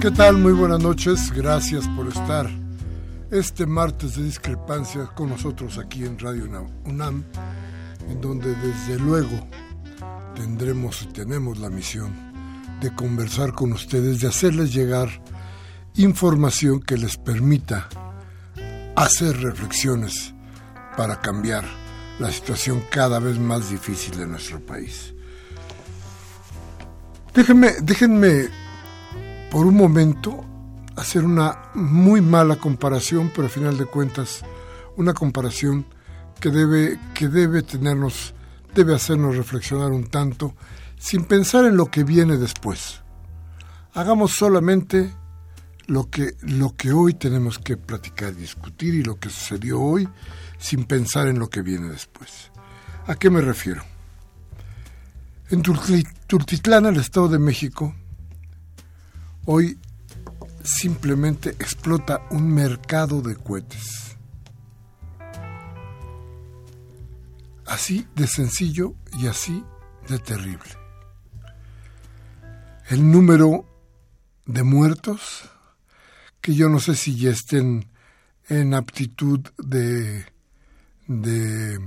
Muy buenas noches, gracias por estar este martes de discrepancia con nosotros aquí en Radio UNAM, en donde desde luego tendremos y tenemos la misión de conversar con ustedes, de hacerles llegar información que les permita hacer reflexiones para cambiar la situación cada vez más difícil de nuestro país. Déjenme, déjenme por un momento hacer una muy mala comparación, pero al final de cuentas una comparación que debe, que debe tenernos, debe hacernos reflexionar un tanto, sin pensar en lo que viene después. Hagamos solamente lo que, lo que hoy tenemos que platicar, discutir y lo que sucedió hoy, sin pensar en lo que viene después. ¿A qué me refiero? En Turtitlán, el Estado de México, Hoy simplemente explota un mercado de cohetes. Así de sencillo y así de terrible. El número de muertos, que yo no sé si ya estén en aptitud de, de,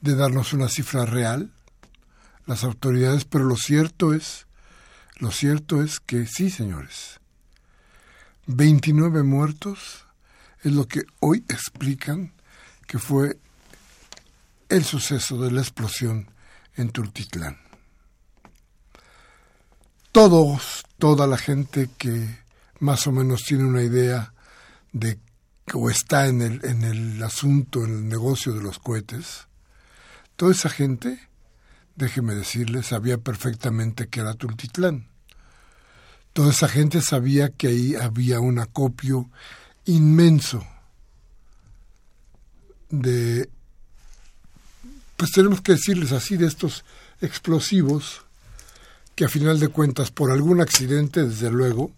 de darnos una cifra real, las autoridades, pero lo cierto es lo cierto es que sí, señores. 29 muertos es lo que hoy explican que fue el suceso de la explosión en Tultitlán. Todos, toda la gente que más o menos tiene una idea de o está en el, en el asunto, en el negocio de los cohetes, toda esa gente, déjeme decirles, sabía perfectamente que era Tultitlán. Toda esa gente sabía que ahí había un acopio inmenso de, pues tenemos que decirles así, de estos explosivos que a final de cuentas, por algún accidente, desde luego,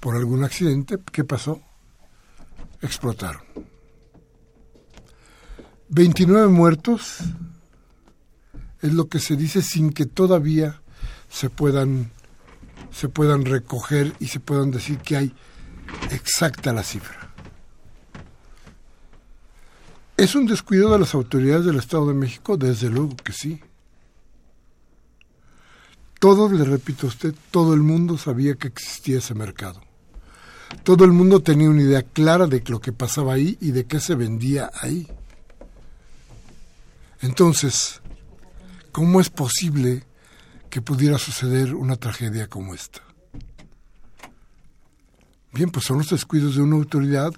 por algún accidente, ¿qué pasó? Explotaron. 29 muertos es lo que se dice sin que todavía se puedan se puedan recoger y se puedan decir que hay exacta la cifra. ¿Es un descuido de las autoridades del Estado de México? Desde luego que sí. Todo, le repito a usted, todo el mundo sabía que existía ese mercado. Todo el mundo tenía una idea clara de lo que pasaba ahí y de qué se vendía ahí. Entonces, ¿cómo es posible que pudiera suceder una tragedia como esta. Bien, pues son los descuidos de una autoridad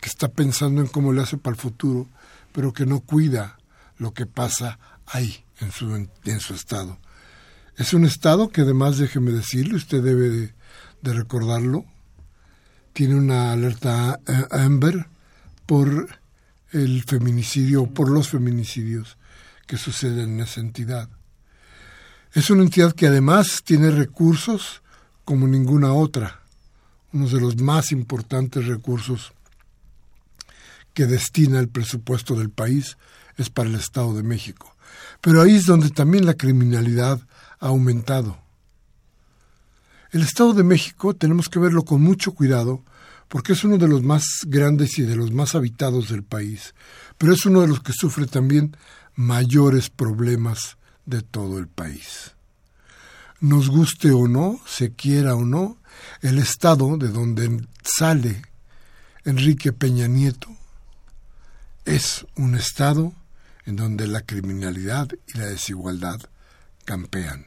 que está pensando en cómo le hace para el futuro, pero que no cuida lo que pasa ahí, en su, en su estado. Es un estado que además, déjeme decirle, usted debe de, recordarlo, tiene una alerta Amber por el feminicidio, por los feminicidios que suceden en esa entidad. Es una entidad que además tiene recursos como ninguna otra, uno de los más importantes recursos que destina el presupuesto del país es para el Estado de México. Pero ahí es donde también la criminalidad ha aumentado. El Estado de México tenemos que verlo con mucho cuidado porque es uno de los más grandes y de los más habitados del país, pero es uno de los que sufre también mayores problemas de todo el país. Nos guste o no, se quiera o no, el estado de donde sale Enrique Peña Nieto es un estado en donde la criminalidad y la desigualdad campean.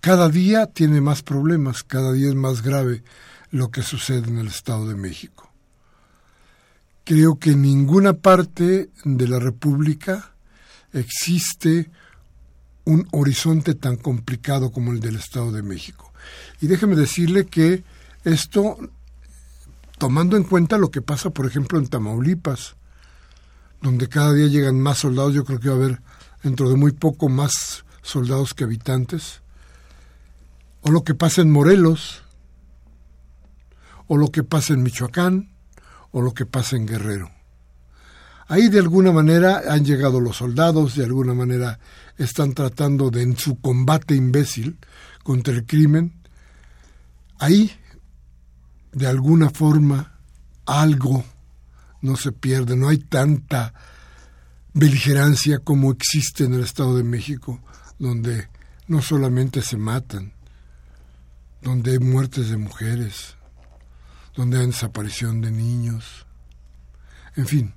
Cada día tiene más problemas, cada día es más grave lo que sucede en el Estado de México. Creo que en ninguna parte de la República existe un horizonte tan complicado como el del Estado de México. Y déjeme decirle que esto, tomando en cuenta lo que pasa, por ejemplo, en Tamaulipas, donde cada día llegan más soldados, yo creo que va a haber dentro de muy poco más soldados que habitantes, o lo que pasa en Morelos, o lo que pasa en Michoacán, o lo que pasa en Guerrero. Ahí de alguna manera han llegado los soldados, de alguna manera están tratando de en su combate imbécil contra el crimen, ahí de alguna forma algo no se pierde, no hay tanta beligerancia como existe en el Estado de México, donde no solamente se matan, donde hay muertes de mujeres, donde hay desaparición de niños, en fin,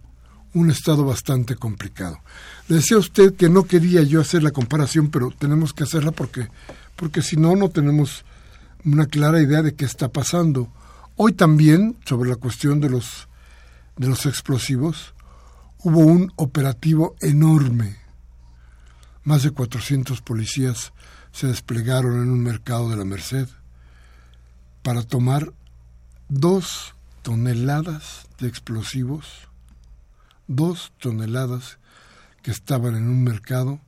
un estado bastante complicado. Decía usted que no quería yo hacer la comparación, pero tenemos que hacerla porque, porque si no, no tenemos una clara idea de qué está pasando. Hoy también, sobre la cuestión de los, de los explosivos, hubo un operativo enorme. Más de 400 policías se desplegaron en un mercado de la Merced para tomar dos toneladas de explosivos, dos toneladas que estaban en un mercado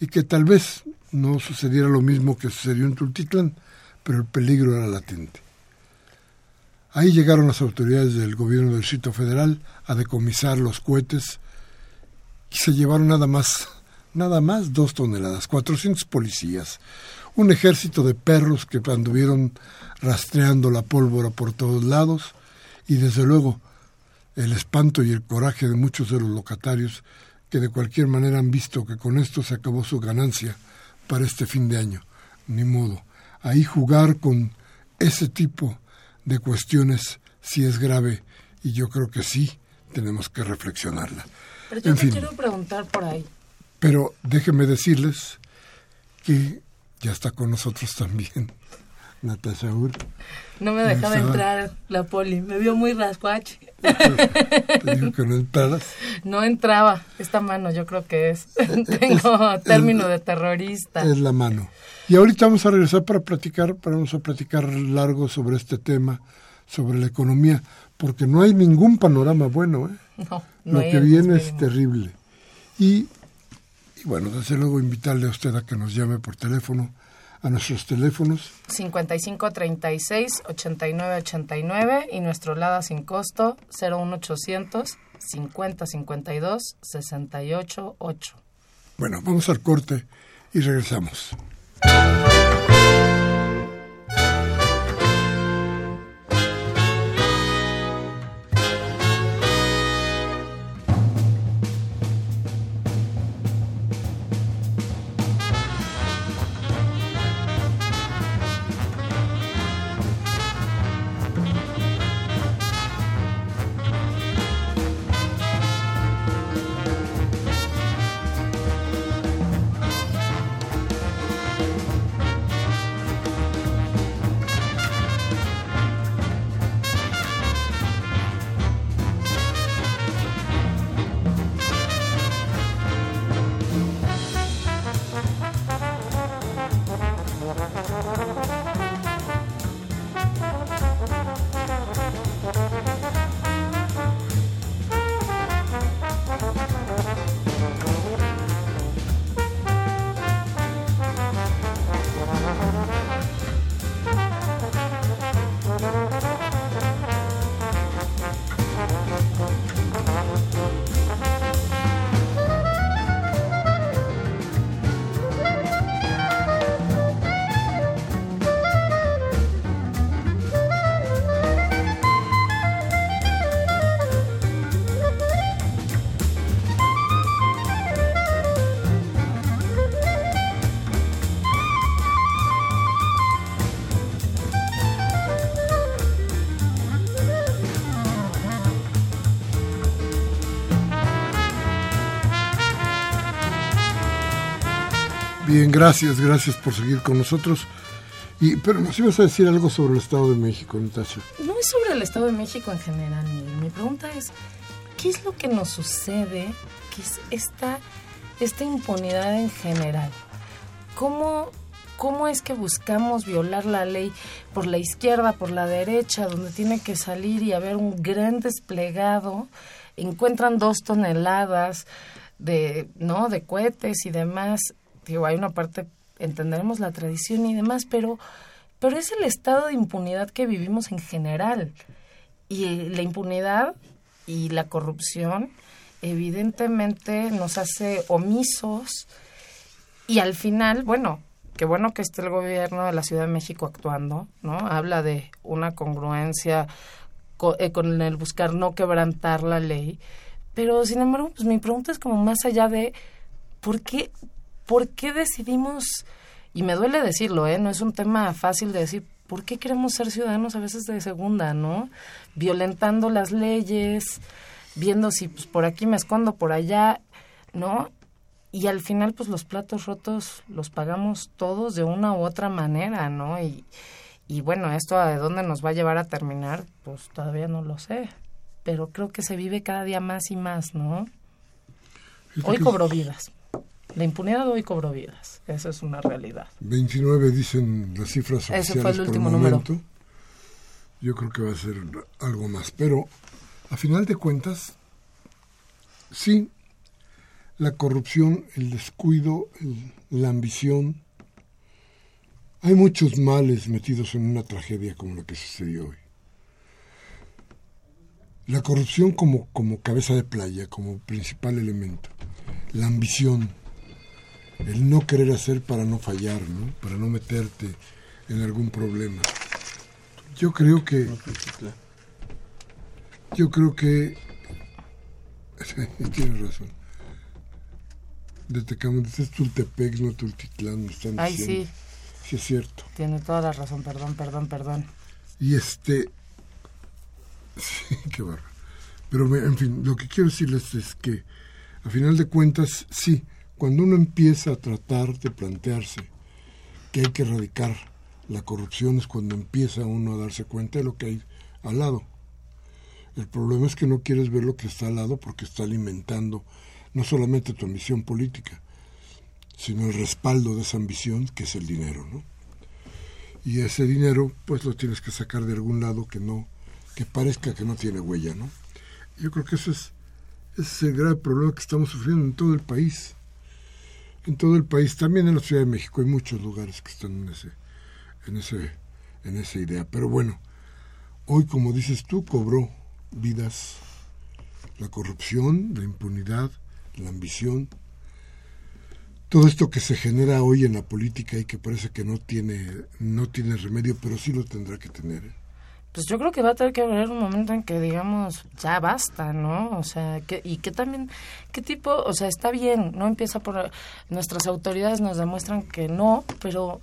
y que tal vez no sucediera lo mismo que sucedió en Tultitlán, pero el peligro era latente. Ahí llegaron las autoridades del gobierno del Distrito Federal a decomisar los cohetes y se llevaron nada más, nada más dos toneladas, 400 policías, un ejército de perros que anduvieron rastreando la pólvora por todos lados y desde luego el espanto y el coraje de muchos de los locatarios que de cualquier manera han visto que con esto se acabó su ganancia para este fin de año. Ni modo. Ahí jugar con ese tipo de cuestiones sí es grave y yo creo que sí tenemos que reflexionarla. Pero yo quiero preguntar por ahí. Pero déjenme decirles que ya está con nosotros también Natasha Ur. No me dejaba entrar la poli, me vio muy rascuache. Te dijo que no entraras. No entraba, esta mano yo creo que es. Tengo término de terrorista. Es la mano. Y ahorita vamos a regresar para platicar, vamos a platicar largo sobre este tema, sobre la economía, porque no hay ningún panorama bueno. ¿eh? No, no Lo que viene es terrible. Y, y bueno, desde luego invitarle a usted a que nos llame por teléfono a nuestros teléfonos 55 36 89 89 y nuestro LADA sin costo 01800 50 52 68 8. Bueno, vamos al corte y regresamos. Bien, gracias, gracias por seguir con nosotros. Y, pero nos ibas a decir algo sobre el Estado de México, Natasha. No es sobre el Estado de México en general, Mi pregunta es, ¿qué es lo que nos sucede? ¿Qué es esta, esta impunidad en general? ¿Cómo, ¿Cómo es que buscamos violar la ley por la izquierda, por la derecha, donde tiene que salir y haber un gran desplegado? Encuentran dos toneladas de, ¿no? de cohetes y demás. Digo, hay una parte entenderemos la tradición y demás, pero, pero es el estado de impunidad que vivimos en general. Y la impunidad y la corrupción evidentemente nos hace omisos y al final, bueno, qué bueno que esté el gobierno de la Ciudad de México actuando, ¿no? Habla de una congruencia con, eh, con el buscar no quebrantar la ley, pero sin embargo, pues mi pregunta es como más allá de ¿por qué ¿por qué decidimos, y me duele decirlo, ¿eh? no es un tema fácil de decir, ¿por qué queremos ser ciudadanos a veces de segunda, no? Violentando las leyes, viendo si pues, por aquí me escondo, por allá, ¿no? Y al final, pues los platos rotos los pagamos todos de una u otra manera, ¿no? Y, y bueno, esto a de dónde nos va a llevar a terminar, pues todavía no lo sé. Pero creo que se vive cada día más y más, ¿no? Hoy cobro vidas. La impunidad hoy cobró vidas. Esa es una realidad. 29 dicen las cifras oficiales Ese fue el último número. Yo creo que va a ser algo más. Pero, a final de cuentas, sí, la corrupción, el descuido, la ambición. Hay muchos males metidos en una tragedia como la que sucedió hoy. La corrupción como, como cabeza de playa, como principal elemento. La ambición, el no querer hacer para no fallar, ¿no? Para no meterte en algún problema. Yo creo que... Yo creo que... Tienes razón. Detecamos, es Tultepec, no Tultitlán, me están Ay, sí. Sí, es cierto. Tiene toda la razón, perdón, perdón, perdón. Y este... Sí, qué barro. Pero, en fin, lo que quiero decirles es que, a final de cuentas, sí, cuando uno empieza a tratar de plantearse que hay que erradicar la corrupción es cuando empieza uno a darse cuenta de lo que hay al lado. El problema es que no quieres ver lo que está al lado porque está alimentando no solamente tu ambición política, sino el respaldo de esa ambición que es el dinero, ¿no? Y ese dinero pues lo tienes que sacar de algún lado que no que parezca que no tiene huella, ¿no? Yo creo que eso es, ese es el grave problema que estamos sufriendo en todo el país en todo el país, también en la Ciudad de México hay muchos lugares que están en ese, en ese, en esa idea. Pero bueno, hoy como dices tú, cobró vidas la corrupción, la impunidad, la ambición, todo esto que se genera hoy en la política y que parece que no tiene, no tiene remedio, pero sí lo tendrá que tener. ¿eh? Pues yo creo que va a tener que haber un momento en que digamos ya basta, ¿no? O sea, que, y que también, ¿qué tipo? O sea, está bien, no empieza por nuestras autoridades nos demuestran que no, pero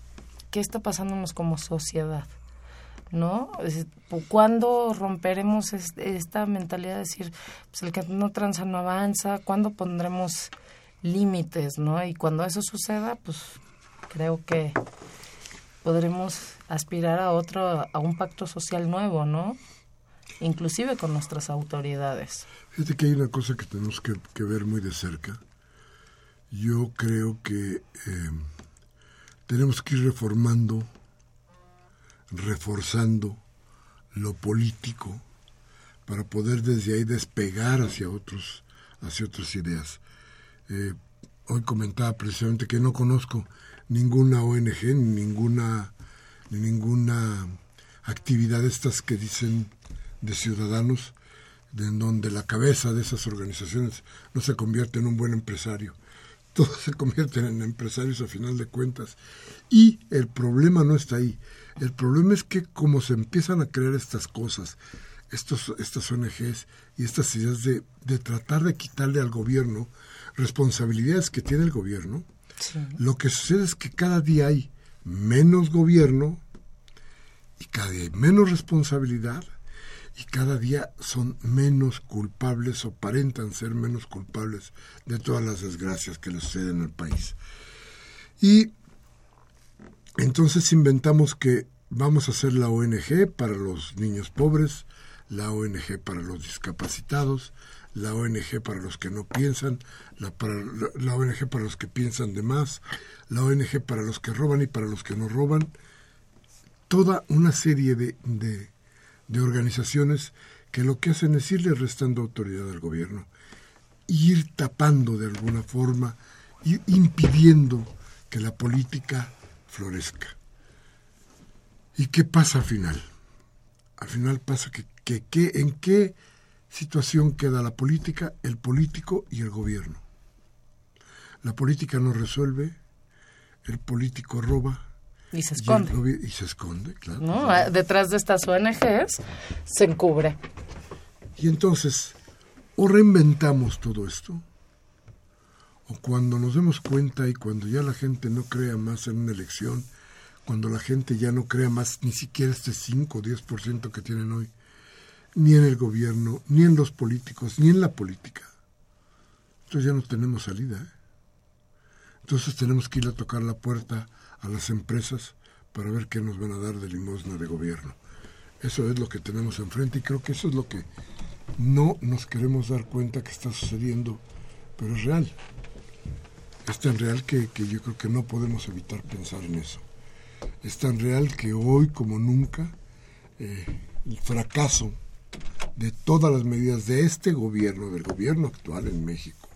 ¿qué está pasándonos como sociedad? ¿No? ¿Cuándo romperemos esta mentalidad de decir, pues el que no tranza no avanza? ¿Cuándo pondremos límites, no? Y cuando eso suceda, pues creo que podremos aspirar a otro, a un pacto social nuevo, ¿no? Inclusive con nuestras autoridades. Fíjate que hay una cosa que tenemos que, ver muy de cerca. Yo creo que eh, tenemos que ir reformando, reforzando lo político para poder desde ahí despegar hacia otros, hacia otras ideas. Eh, hoy comentaba precisamente que no conozco ninguna ONG, ni ninguna, ni ninguna actividad de estas que dicen de ciudadanos, de en donde la cabeza de esas organizaciones no se convierte en un buen empresario. Todos se convierten en empresarios a final de cuentas. Y el problema no está ahí. El problema es que como se empiezan a crear estas cosas, estos, estas ONGs y estas ideas de, de tratar de quitarle al gobierno responsabilidades que tiene el gobierno, lo que sucede es que cada día hay menos gobierno y cada día hay menos responsabilidad y cada día son menos culpables o aparentan ser menos culpables de todas las desgracias que le suceden al país. Y entonces inventamos que vamos a hacer la ONG para los niños pobres, la ONG para los discapacitados, la ONG para los que no piensan, la, ONG para los que piensan de más, la ONG para los que roban y para los que no roban, toda una serie de, de, de organizaciones que lo que hacen es irle restando autoridad al gobierno, ir tapando de alguna forma, ir impidiendo que la política florezca. ¿Y qué pasa al final? Al final pasa que, que, que en qué situación queda la política, el político y el gobierno. La política no resuelve, el político roba. Y se esconde. Y, se esconde, claro. ¿No? Detrás de estas ONGs se encubre. Y entonces, o reinventamos todo esto, o cuando nos demos cuenta y cuando ya la gente no crea más en una elección, cuando la gente ya no crea más ni siquiera este 5 o 10% que tienen hoy, ni en el gobierno, ni en los políticos, ni en la política. Entonces ya no tenemos salida. ¿eh? Entonces tenemos que ir a tocar la puerta a las empresas para ver qué nos van a dar de limosna de gobierno. Eso es lo que tenemos enfrente y creo que eso es lo que no nos queremos dar cuenta que está sucediendo, pero es real. Es tan real que, que yo creo que no podemos evitar pensar en eso. Es tan real que hoy como nunca eh, el fracaso de todas las medidas de este gobierno, del gobierno actual en México,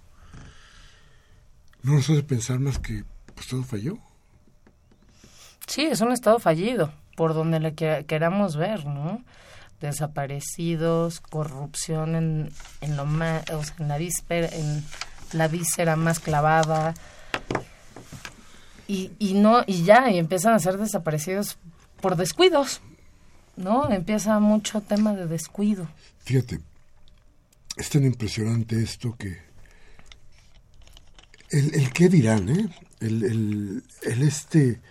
no nos hace pensar más que pues todo falló. Sí, es un estado fallido, por donde le queramos ver, ¿no? Desaparecidos, corrupción en, en lo más, o sea, en la víspera, en la víscera más clavada. Y, y no, y ya, y empiezan a ser desaparecidos por descuidos. ¿No? Empieza mucho tema de descuido. Fíjate, es tan impresionante esto que el, qué dirán, ¿eh? El, el, el, este,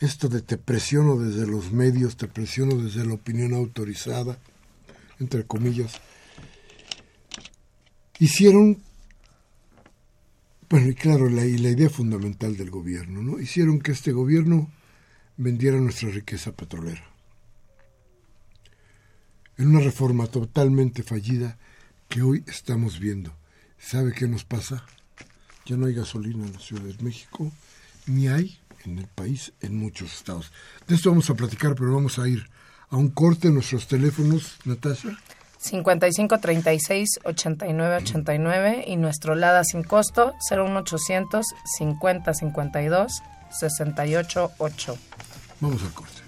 esto de te presiono desde los medios, te presiono desde la opinión autorizada, entre comillas, hicieron, bueno, y claro, la, y la idea fundamental del gobierno, ¿no? Hicieron que este gobierno vendiera nuestra riqueza petrolera en una reforma totalmente fallida que hoy estamos viendo. ¿Sabe qué nos pasa? Ya no hay gasolina en la Ciudad de México, ni hay en el país en muchos estados. De esto vamos a platicar, pero vamos a ir a un corte en nuestros teléfonos, Natasha. 55 36 89 89 y nuestro LADA sin costo 01800 50 52 68 8. Vamos al corte.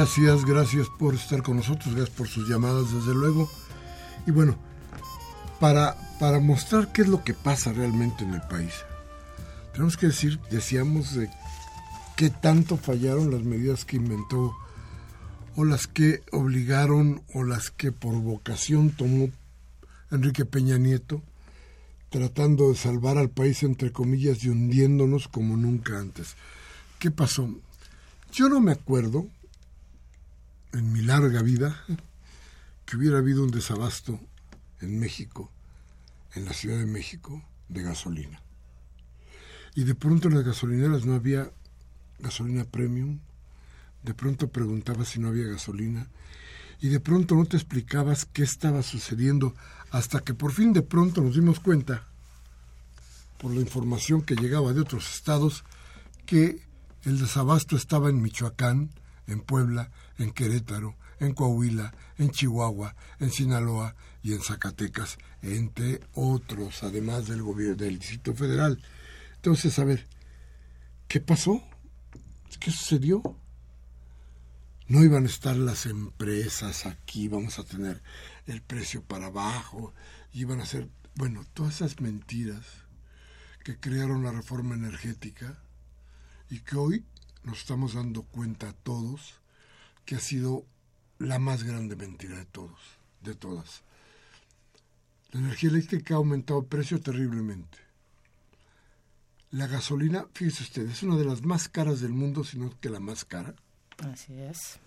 Gracias, gracias por estar con nosotros, gracias por sus llamadas, desde luego. Y bueno, para, para mostrar qué es lo que pasa realmente en el país, tenemos que decir, decíamos, de qué tanto fallaron las medidas que inventó o las que obligaron o las que por vocación tomó Enrique Peña Nieto, tratando de salvar al país entre comillas y hundiéndonos como nunca antes. ¿Qué pasó? Yo no me acuerdo, en mi larga vida que hubiera habido un desabasto en México, en la Ciudad de México, de gasolina. Y de pronto en las gasolineras no había gasolina premium, de pronto preguntabas si no había gasolina, y de pronto no te explicabas qué estaba sucediendo, hasta que por fin de pronto nos dimos cuenta, por la información que llegaba de otros estados, que el desabasto estaba en Michoacán, en Puebla, en Querétaro, en Coahuila, en Chihuahua, en Sinaloa y en Zacatecas, entre otros, además del gobierno del Distrito Federal. Entonces, a ver, ¿qué pasó? ¿Qué sucedió? No iban a estar las empresas aquí, vamos a tener el precio para abajo, iban a ser, bueno, todas esas mentiras que crearon la reforma energética y que hoy nos estamos dando cuenta todos que ha sido la más grande mentira de todos, de todas. La energía eléctrica ha aumentado el precio terriblemente. La gasolina, fíjese usted, es una de las más caras del mundo, sino que la más cara. Así es.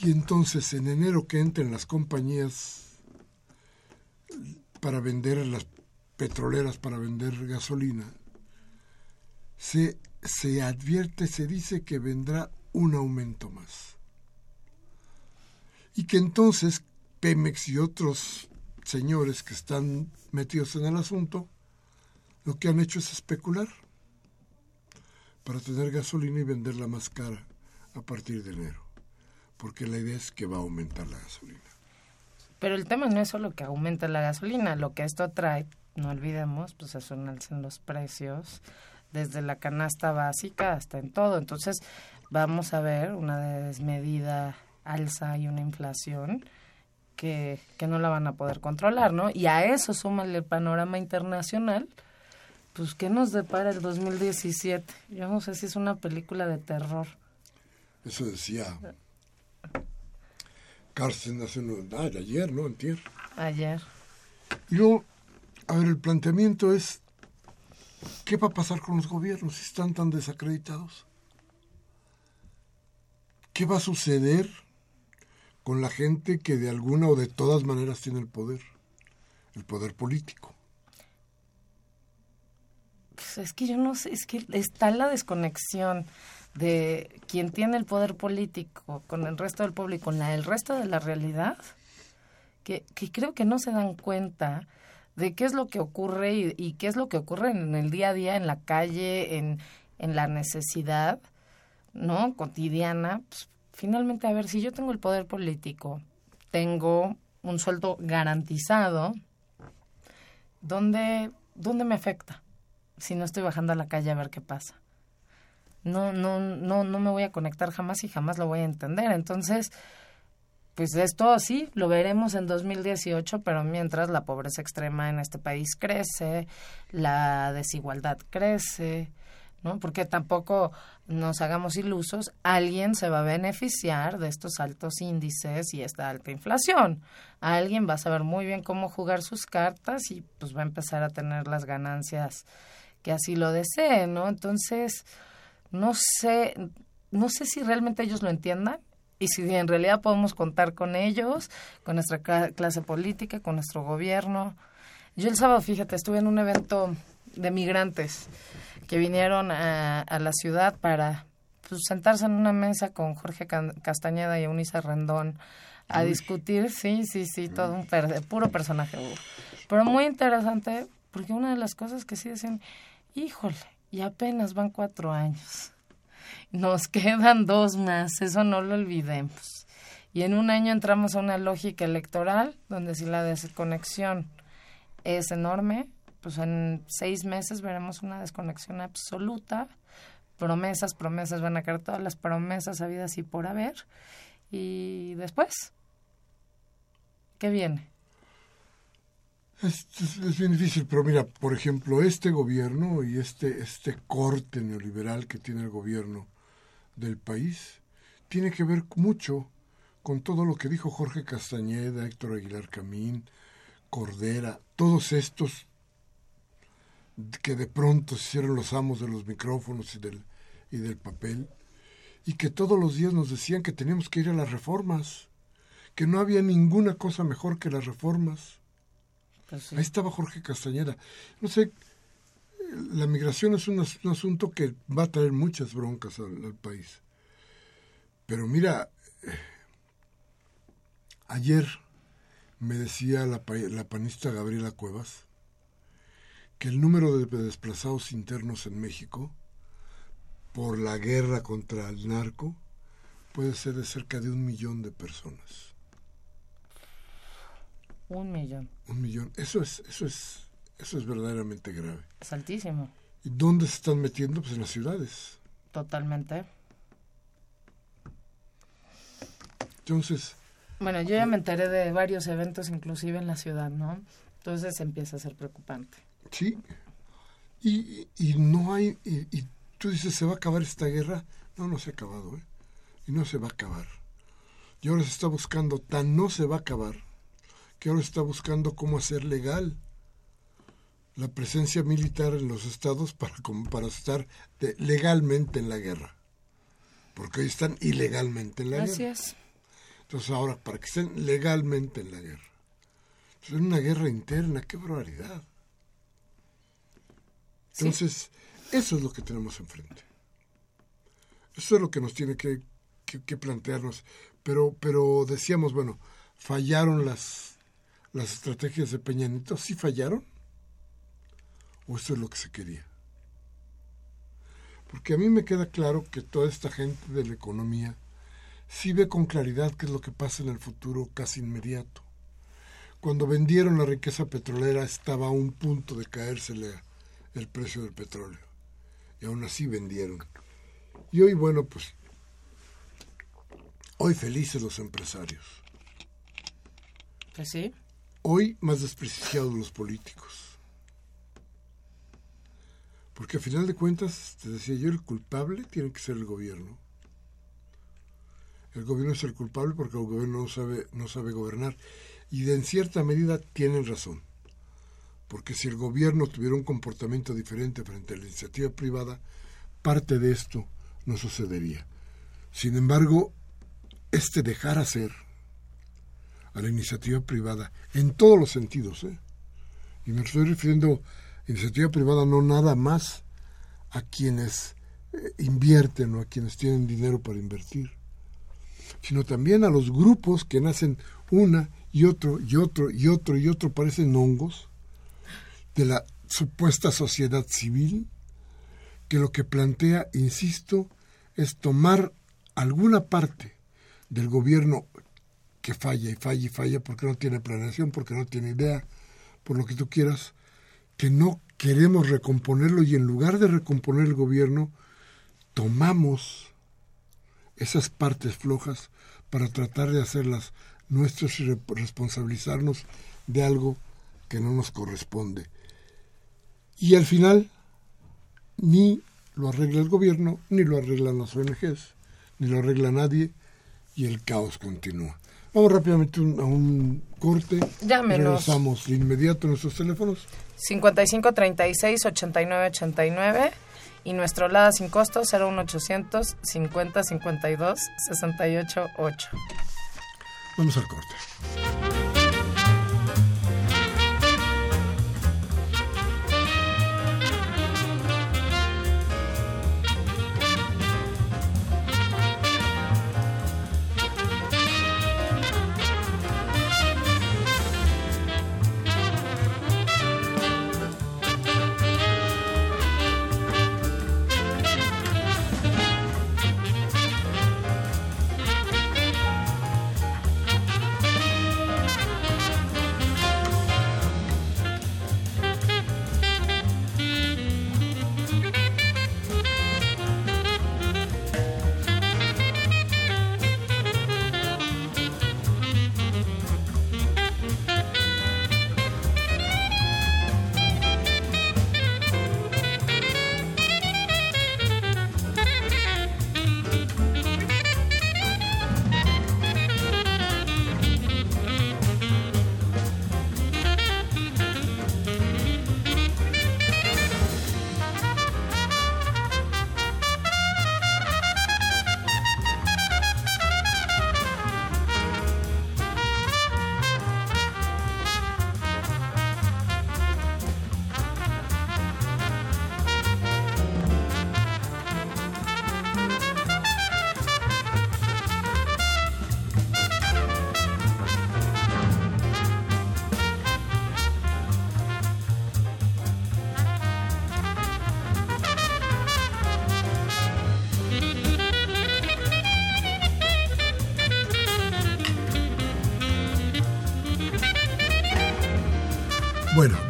Y entonces en enero que entren las compañías para vender las petroleras para vender gasolina, se, se advierte, se dice que vendrá un aumento más. Y que entonces Pemex y otros señores que están metidos en el asunto, lo que han hecho es especular para tener gasolina y venderla más cara a partir de enero, porque la idea es que va a aumentar la gasolina. Pero el tema no es solo que aumente la gasolina, lo que esto trae, no olvidemos, pues es un los precios, desde la canasta básica hasta en todo. Entonces, vamos a ver una desmedida alza y una inflación que, que no la van a poder controlar, ¿no? Y a eso súmale el panorama internacional, pues ¿qué nos depara el 2017? Yo no sé si es una película de terror. Eso decía Carsten hace unos... Ah, ayer, ¿no? Antier. Ayer. Y luego, a ver, el planteamiento es, ¿qué va a pasar con los gobiernos si están tan desacreditados? ¿Qué va a suceder con la gente que de alguna o de todas maneras tiene el poder? El poder político. Pues es que yo no sé, es que está la desconexión de quien tiene el poder político con el resto del pueblo y con la, el resto de la realidad, que, que creo que no se dan cuenta de qué es lo que ocurre y, y, qué es lo que ocurre en el día a día, en la calle, en, en la necesidad, ¿no? Cotidiana. Pues, finalmente, a ver, si yo tengo el poder político, tengo un sueldo garantizado, ¿dónde, dónde me afecta? Si no estoy bajando a la calle a ver qué pasa. No, no, no, no me voy a conectar jamás y jamás lo voy a entender. Entonces, pues esto sí, lo veremos en 2018, pero mientras la pobreza extrema en este país crece, la desigualdad crece, ¿no? Porque tampoco nos hagamos ilusos, alguien se va a beneficiar de estos altos índices y esta alta inflación. Alguien va a saber muy bien cómo jugar sus cartas y pues va a empezar a tener las ganancias que así lo desee, ¿no? Entonces, no sé, no sé si realmente ellos lo entiendan y si en realidad podemos contar con ellos, con nuestra clase política, con nuestro gobierno. Yo el sábado, fíjate, estuve en un evento de migrantes que vinieron a, a la ciudad para pues, sentarse en una mesa con Jorge Castañeda y Eunice Rendón a Uy. discutir, sí, sí, sí, todo un per puro personaje. Pero muy interesante, porque una de las cosas que sí decían, híjole, y apenas van cuatro años. Nos quedan dos más, eso no lo olvidemos. Y en un año entramos a una lógica electoral donde si la desconexión es enorme, pues en seis meses veremos una desconexión absoluta. Promesas, promesas, van a caer todas las promesas habidas y por haber. Y después, ¿qué viene? Es, es, es, bien difícil, pero mira, por ejemplo, este gobierno y este, este corte neoliberal que tiene el gobierno del país tiene que ver mucho con todo lo que dijo Jorge Castañeda, Héctor Aguilar Camín, Cordera, todos estos que de pronto se hicieron los amos de los micrófonos y del, y del papel, y que todos los días nos decían que teníamos que ir a las reformas, que no había ninguna cosa mejor que las reformas pues sí. Ahí estaba Jorge Castañeda. No sé, la migración es un, un, asunto que va a traer muchas broncas al, al país. Pero mira, eh, ayer me decía la, la, panista Gabriela Cuevas que el número de desplazados internos en México por la guerra contra el narco puede ser de cerca de un millón de personas. Un millón. Un millón. Eso es, eso es, eso es verdaderamente grave. Es altísimo. ¿Y dónde se están metiendo? Pues en las ciudades. Totalmente. Entonces, Bueno, yo ya me enteré de varios eventos, inclusive en la ciudad, ¿no? Entonces empieza a ser preocupante. Sí. Y, y no hay, y, y tú dices, ¿se va a acabar esta guerra? No, no se ha acabado, ¿eh? Y no se va a acabar. Y ahora se está buscando, tan no se va a acabar, que ahora se está buscando cómo hacer legal la presencia militar en los estados para, como para estar de- legalmente en la guerra. Porque hoy están ilegalmente en la Así guerra. es. Entonces ahora, para que estén legalmente en la guerra. Entonces, es una guerra interna, qué barbaridad. Entonces, eso es lo que tenemos enfrente. Eso es lo que nos tiene que, plantearnos. Pero, pero decíamos, bueno, fallaron las, las estrategias de Peña Nieto. ¿Sí fallaron? ¿O eso es lo que se quería? Porque a mí me queda claro que toda esta gente de la economía sí ve con claridad qué es lo que pasa en el futuro casi inmediato. Cuando vendieron la riqueza petrolera estaba a un punto de caérsele el precio del petróleo. Y aún así vendieron. Y hoy, bueno, pues, hoy felices los empresarios. Pues sí. Hoy más desprestigiados los políticos. Porque a final de cuentas, te decía yo, el culpable tiene que ser el gobierno. El gobierno es el culpable porque el gobierno no sabe, no sabe gobernar. Y de en cierta medida tienen razón. Porque si el gobierno tuviera un comportamiento diferente frente a la iniciativa privada, parte de esto no sucedería. Sin embargo, este dejar hacer a la iniciativa privada en todos los sentidos, ¿eh? y me estoy refiriendo a iniciativa privada no nada más a quienes eh, invierten o a quienes tienen dinero para invertir, sino también a los grupos que nacen una y otro y otro y otro y otro, parecen hongos, de la supuesta sociedad civil, que lo que plantea, insisto, es tomar alguna parte del gobierno que falla y falla y falla porque no tiene planeación, porque no tiene idea, por lo que tú quieras, que no queremos recomponerlo y en lugar de recomponer el gobierno, tomamos esas partes flojas para tratar de hacerlas nuestras y re- responsabilizarnos de algo que no nos corresponde. Y al final, ni lo arregla el gobierno, ni lo arreglan las ONGs, ni lo arregla nadie, y el caos continúa. Vamos rápidamente un- a un corte. Llámenos. Regresamos de inmediato a nuestros teléfonos. 55 36 89 89 y nuestro LADA sin costo 01800 50 52 68 8. Vamos al corte.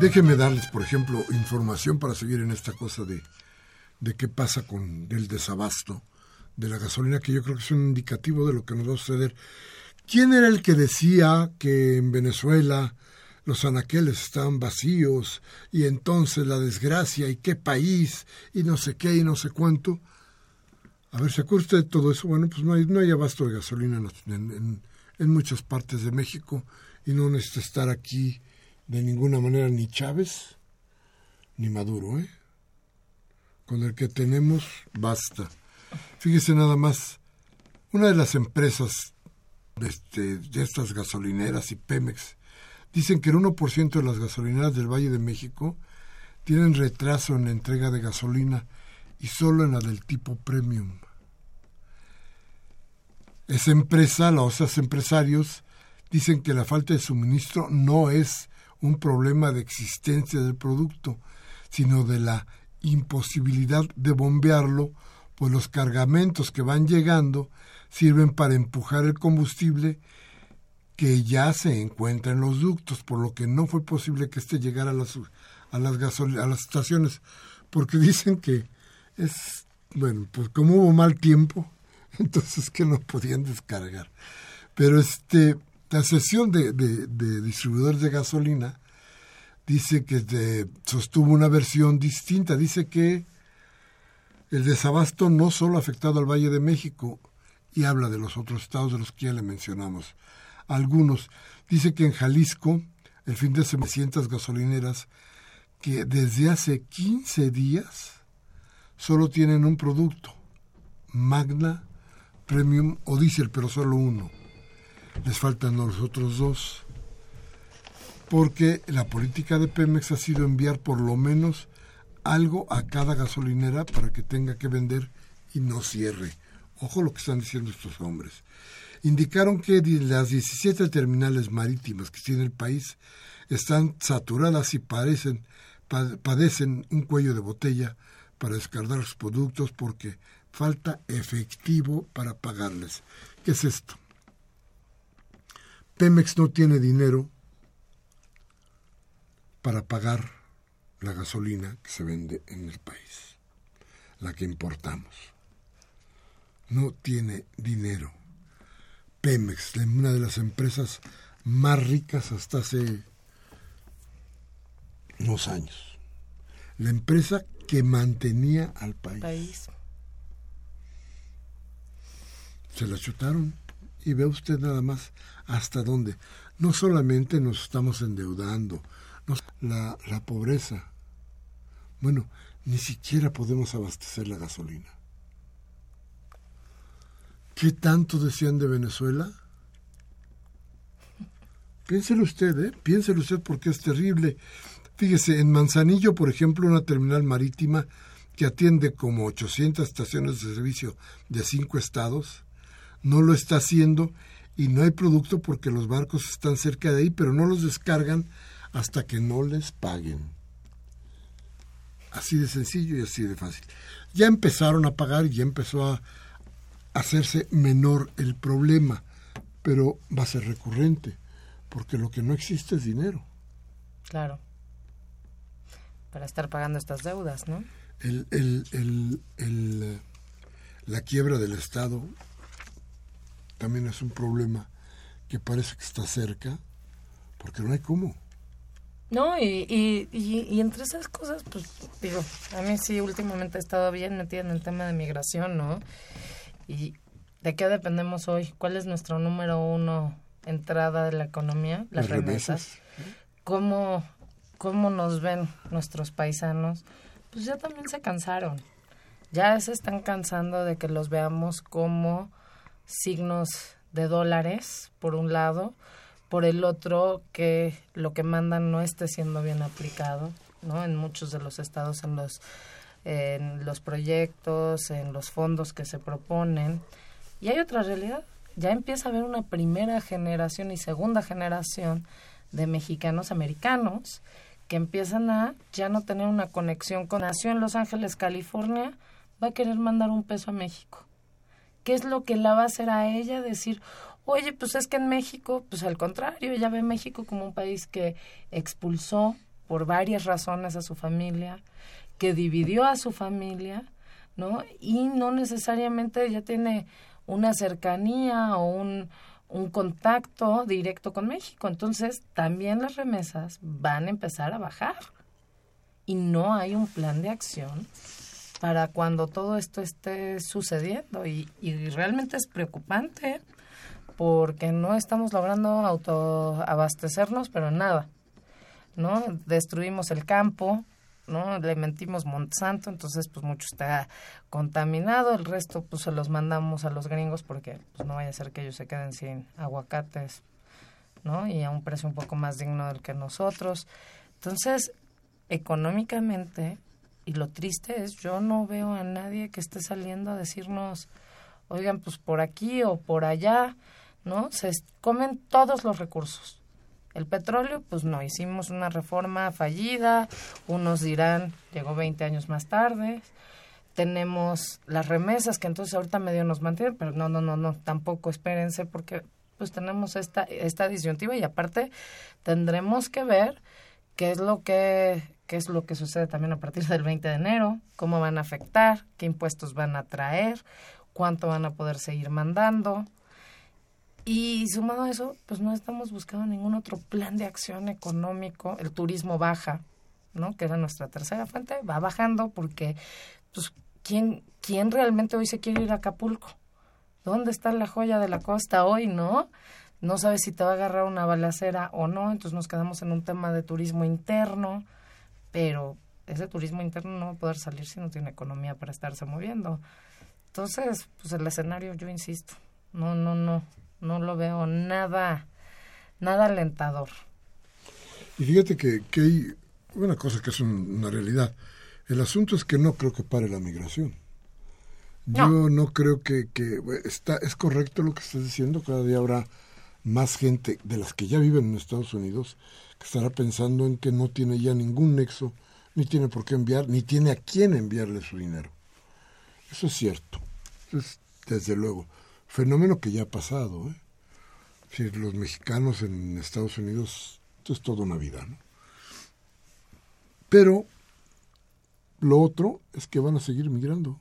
Déjenme darles, por ejemplo, información para seguir en esta cosa de, de qué pasa con el desabasto de la gasolina, que yo creo que es un indicativo de lo que nos va a suceder. ¿Quién era el que decía que en Venezuela los anaqueles estaban vacíos y entonces la desgracia y qué país y no sé qué y no sé cuánto? A ver, ¿se acuerda usted de todo eso? Bueno, pues no hay, no hay abasto de gasolina en, en muchas partes de México y no necesita estar aquí de ninguna manera ni Chávez ni Maduro, ¿eh? Con el que tenemos basta. Fíjese nada más, una de las empresas de, este, de estas gasolineras y Pemex dicen que el 1% de las gasolineras del Valle de México tienen retraso en la entrega de gasolina y solo en la del tipo premium. Esa empresa, los empresarios, dicen que la falta de suministro no es un problema de existencia del producto, sino de la imposibilidad de bombearlo, pues los cargamentos que van llegando sirven para empujar el combustible que ya se encuentra en los ductos, por lo que no fue posible que éste llegara a las, a las, a las estaciones, porque dicen que es, bueno, pues como hubo mal tiempo, entonces que no podían descargar. Pero este, la sesión de, distribuidores de gasolina dice que sostuvo una versión distinta. Dice que el desabasto no solo ha afectado al Valle de México, y habla de los otros estados de los que ya le mencionamos. Algunos. Dice que en Jalisco, el fin de semana, gasolineras que desde hace 15 días solo tienen un producto, Magna, Premium o Diesel, pero solo uno les faltan los otros dos. Porque la política de Pemex ha sido enviar por lo menos algo a cada gasolinera para que tenga que vender y no cierre. Ojo lo que están diciendo estos hombres. Indicaron que las 17 terminales marítimas que tiene el país están saturadas y parecen, padecen un cuello de botella para descargar los productos porque falta efectivo para pagarles. ¿Qué es esto? Pemex no tiene dinero para pagar la gasolina que se vende en el país, la que importamos. No tiene dinero. Pemex, una de las empresas más ricas hasta hace unos años. La empresa que mantenía al país. país. Se la chutaron y ve usted nada más hasta dónde. No solamente nos estamos endeudando, la, la pobreza. Bueno, ni siquiera podemos abastecer la gasolina. ¿Qué tanto decían de Venezuela? Piénselo usted, ¿eh? Piénselo usted porque es terrible. Fíjese, en Manzanillo, por ejemplo, una terminal marítima que atiende como 800 estaciones de servicio de cinco estados, no lo está haciendo y no hay producto porque los barcos están cerca de ahí, pero no los descargan hasta que no les paguen. Así de sencillo y así de fácil. Ya empezaron a pagar y ya empezó a hacerse menor el problema, pero va a ser recurrente, porque lo que no existe es dinero. Claro. Para estar pagando estas deudas, ¿no? El, el, el, el, la quiebra del Estado también es un problema que parece que está cerca, porque no hay cómo. No, y, y, y, entre esas cosas, pues digo, a mí sí últimamente he estado bien metida en el tema de migración, ¿no? ¿Y de qué dependemos hoy? ¿Cuál es nuestro número uno entrada de la economía? Las, remesas. ¿Cómo, ¿Cómo nos ven nuestros paisanos? Pues ya también se cansaron. Ya se están cansando de que los veamos como signos de dólares, por un lado, por el otro que lo que mandan no esté siendo bien aplicado, ¿no? En muchos de los estados, en los, en los proyectos, en los fondos que se proponen. Y hay otra realidad, ya empieza a haber una primera generación y segunda generación de mexicanos americanos que empiezan a ya no tener una conexión con nació en Los Ángeles, California, va a querer mandar un peso a México ¿Qué es lo que la va a hacer a ella? Decir, oye, pues es que en México, pues al contrario, ella ve México como un país que expulsó por varias razones a su familia, que dividió a su familia, ¿no? Y no necesariamente ya tiene una cercanía o un, un contacto directo con México. Entonces, también las remesas van a empezar a bajar. Y no hay un plan de acción para cuando todo esto esté sucediendo. Y, realmente es preocupante porque no estamos logrando autoabastecernos, pero nada. ¿no? Destruimos el campo, ¿no? Le mentimos Monsanto, entonces pues mucho está contaminado, el resto pues se los mandamos a los gringos porque pues no vaya a ser que ellos se queden sin aguacates, ¿no? Y a un precio un poco más digno del que nosotros. Entonces, económicamente, y lo triste es, yo no veo a nadie que esté saliendo a decirnos, oigan, pues por aquí o por allá, ¿no? Se comen todos los recursos el petróleo, pues no, hicimos una reforma fallida, unos dirán, llegó 20 años más tarde, tenemos las remesas que entonces ahorita medio nos mantienen, pero no, no, no, no, tampoco espérense porque pues tenemos esta, esta disyuntiva y aparte tendremos que ver qué es lo que qué es lo que sucede también a partir del 20 de enero, cómo van a afectar, qué impuestos van a traer, cuánto van a poder seguir mandando, y sumado a eso, pues no estamos buscando ningún otro plan de acción económico. El turismo baja, ¿no? Que era nuestra tercera fuente, va bajando porque, pues, ¿quién, ¿quién realmente hoy se quiere ir a Acapulco? ¿Dónde está la joya de la costa hoy, no? No sabes si te va a agarrar una balacera o no, entonces nos quedamos en un tema de turismo interno, pero ese turismo interno no va a poder salir si no tiene economía para estarse moviendo. Entonces, pues el escenario, yo insisto, no, no, no, no lo veo nada, nada alentador. Y fíjate que, que hay una cosa que es una realidad. El asunto es que no creo que pare la migración. Yo no, creo que, que, está, es correcto lo que estás diciendo. Cada día habrá más gente de las que ya viven en Estados Unidos que estará pensando en que no tiene ya ningún nexo, ni tiene por qué enviar, ni tiene a quién enviarle su dinero. Eso es cierto. desde luego fenómeno que ya ha pasado. ¿eh? los mexicanos en Estados Unidos, esto es toda una vida. ¿no? Pero lo otro es que van a seguir migrando.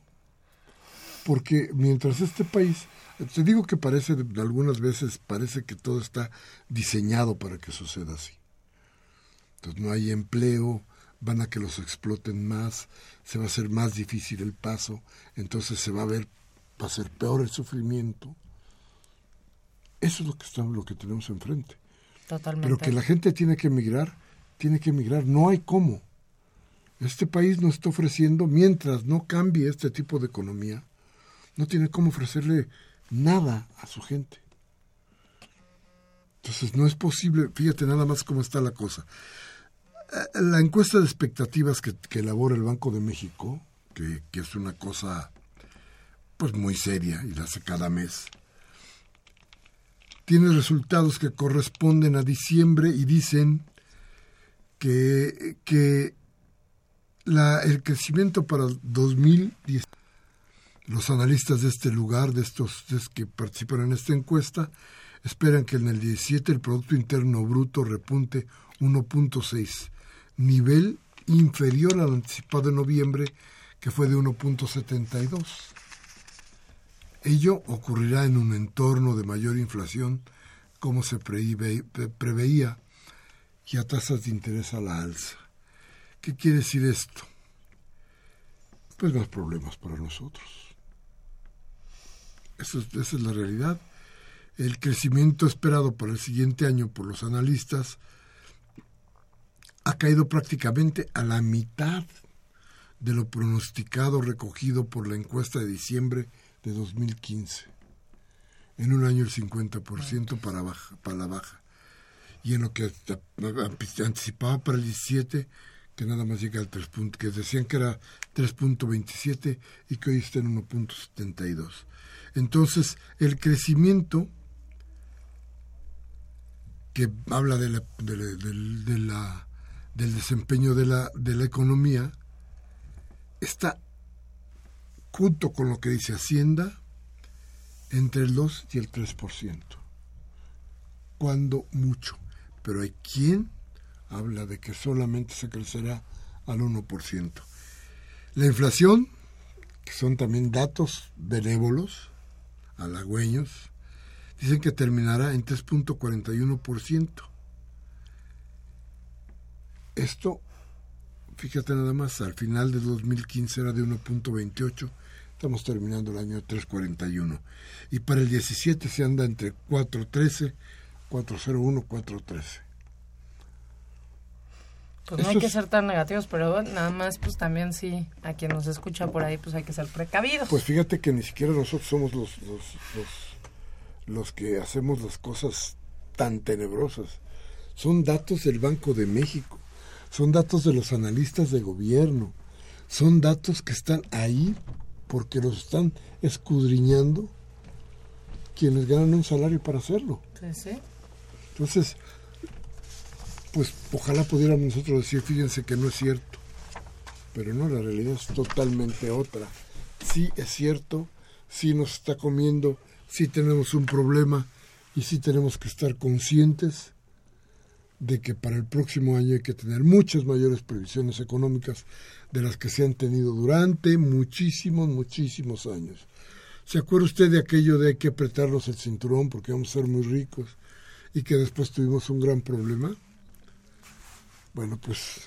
Porque mientras este país, te digo que parece, algunas veces parece que todo está diseñado para que suceda así. Entonces no hay empleo, van a que los exploten más, se va a hacer más difícil el paso, entonces se va a ver va a ser peor el sufrimiento. Eso es lo que estamos, lo que tenemos enfrente. Totalmente. Pero que la gente tiene que emigrar, tiene que emigrar, no hay cómo. Este país nos está ofreciendo, mientras no cambie este tipo de economía, no tiene cómo ofrecerle nada a su gente. Entonces no es posible, fíjate nada más cómo está la cosa. Eh, la encuesta de expectativas que, elabora el Banco de México, que, es una cosa pues muy seria y la hace cada mes. Tiene resultados que corresponden a diciembre y dicen que, que el crecimiento para 2010, los analistas de este lugar, de estos que participan en esta encuesta, esperan que en el 17 el Producto Interno Bruto repunte 1.6, nivel inferior al anticipado de noviembre, que fue de 1.72. Ello ocurrirá en un entorno de mayor inflación como se preveía y a tasas de interés a la alza. ¿Qué quiere decir esto? Pues más problemas para nosotros. Eso esa es la realidad. El crecimiento esperado para el siguiente año por los analistas ha caído prácticamente a la mitad de lo pronosticado recogido por la encuesta de diciembre de 2015. En un año el 50% para, baja, para la baja. Y en lo que anticipaba para el 17, que nada más llega al 3. que decían que era 3.27 y que hoy está en 1.72. Entonces, el crecimiento que habla de la, de la, del desempeño de la, de la economía está junto con lo que dice Hacienda, entre el 2 y el 3%. Cuando mucho. Pero hay quien habla de que solamente se crecerá al 1%. La inflación, que son también datos benévolos, halagüeños, dicen que terminará en 3.41%. Esto, fíjate nada más, al final de 2015 era de 1.28, estamos terminando el año 3.41. Y para el 17 se anda entre 4.13, 4.01, 4.13. Pues no hay que ser tan negativos, pero nada más, pues también sí, a quien nos escucha por ahí, pues hay que ser precavidos. Pues fíjate que ni siquiera nosotros somos los, los, los, los que hacemos las cosas tan tenebrosas. Son datos del Banco de México, son datos de los analistas de gobierno, son datos que están ahí porque los están escudriñando quienes ganan un salario para hacerlo. Entonces, pues ojalá pudiéramos nosotros decir, fíjense que no es cierto, pero no, la realidad es totalmente otra. Sí es cierto, sí nos está comiendo, sí tenemos un problema y sí tenemos que estar conscientes de que para el próximo año hay que tener muchas mayores previsiones económicas de las que se han tenido durante muchísimos, muchísimos años. ¿Se acuerda usted de aquello de hay que apretarnos el cinturón porque vamos a ser muy ricos y que después tuvimos un gran problema? Bueno, pues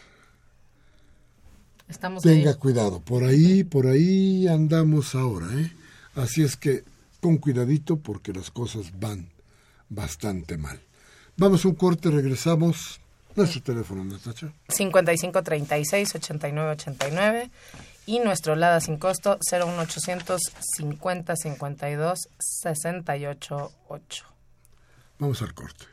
Estamos tenga cuidado. Por ahí, por ahí andamos ahora, ¿eh? Así es que con cuidadito porque las cosas van bastante mal. Vamos a un corte, regresamos. Nuestro teléfono, Natacha. 5536-8989 y nuestro LADA sin costo 01800 50 52 688. Vamos al corte.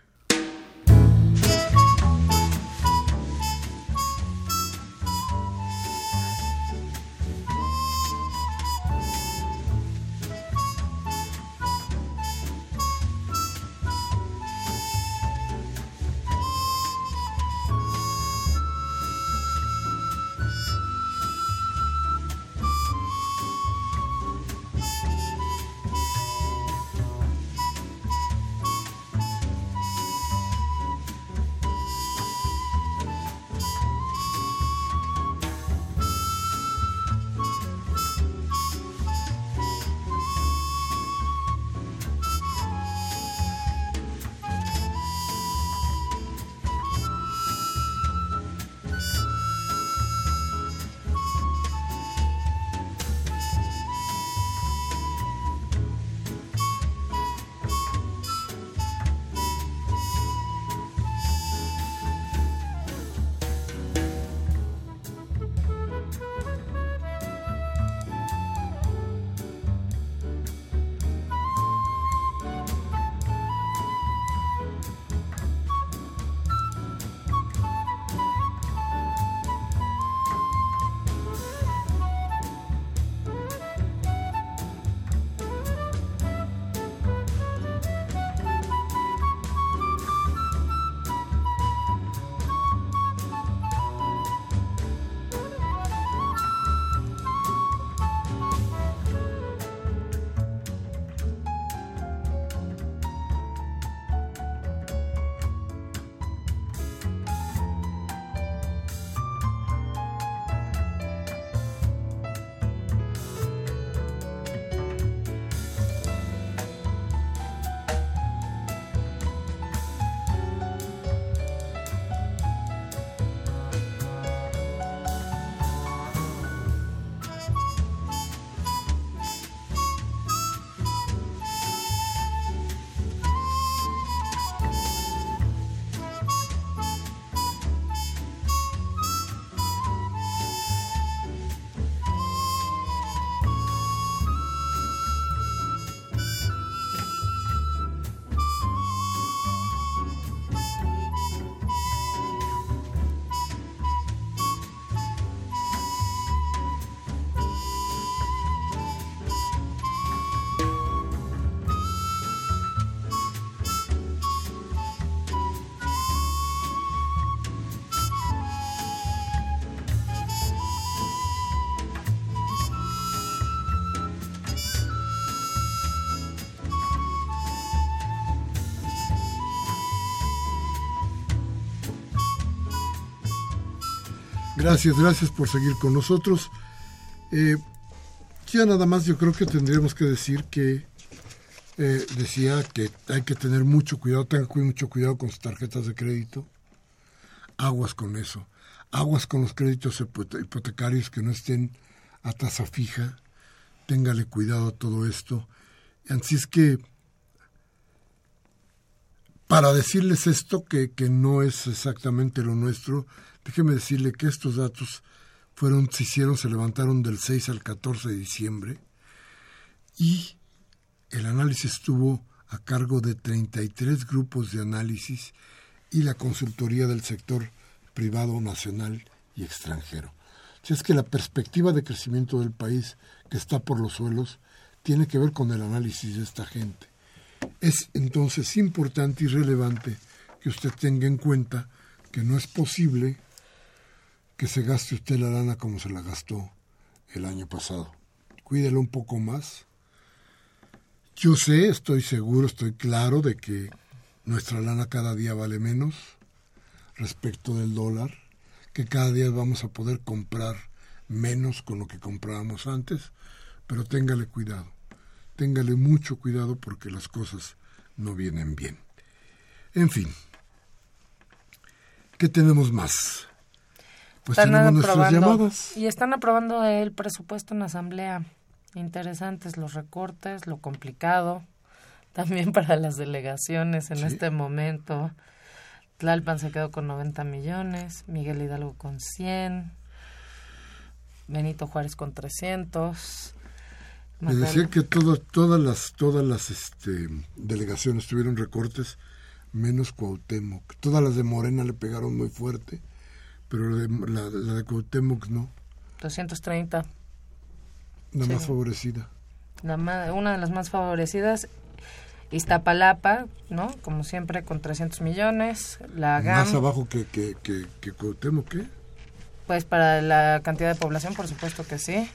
Gracias, gracias por seguir con nosotros. Eh, ya nada más yo creo que tendríamos que decir que eh, decía que hay que tener mucho cuidado, tengan mucho cuidado con sus tarjetas de crédito. Aguas con eso. Aguas con los créditos hipotecarios que no estén a tasa fija. Téngale cuidado a todo esto. Así es que, para decirles esto, que, que no es exactamente lo nuestro, déjeme decirle que estos datos fueron, se hicieron, se levantaron del 6 al 14 de diciembre y el análisis estuvo a cargo de 33 grupos de análisis y la consultoría del sector privado nacional y extranjero. Si es que la perspectiva de crecimiento del país que está por los suelos tiene que ver con el análisis de esta gente. Es entonces importante y relevante que usted tenga en cuenta que no es posible que se gaste usted la lana como se la gastó el año pasado. Cuídelo un poco más yo sé, estoy seguro, estoy claro de que nuestra lana cada día vale menos respecto del dólar, que cada día vamos a poder comprar menos con lo que comprábamos antes, pero téngale cuidado, téngale mucho cuidado porque las cosas no vienen bien. En fin, ¿qué tenemos más? Pues tenemos nuestras llamadas. Y están aprobando el presupuesto en la Asamblea interesantes los recortes, lo complicado, también para las delegaciones en este momento. Tlalpan se quedó con 90 millones, Miguel Hidalgo con 100, Benito Juárez con 300. Me decía que todas las todas las este, delegaciones tuvieron recortes, menos Cuauhtémoc. Todas las de Morena le pegaron muy fuerte, pero la, la de Cuauhtémoc no. 230 la más favorecida. La una de las más favorecidas, Iztapalapa, ¿no? Como siempre, con 300 millones. La GAM, ¿Más abajo que, que, que, que qué? Pues para la cantidad de población, por supuesto que sí.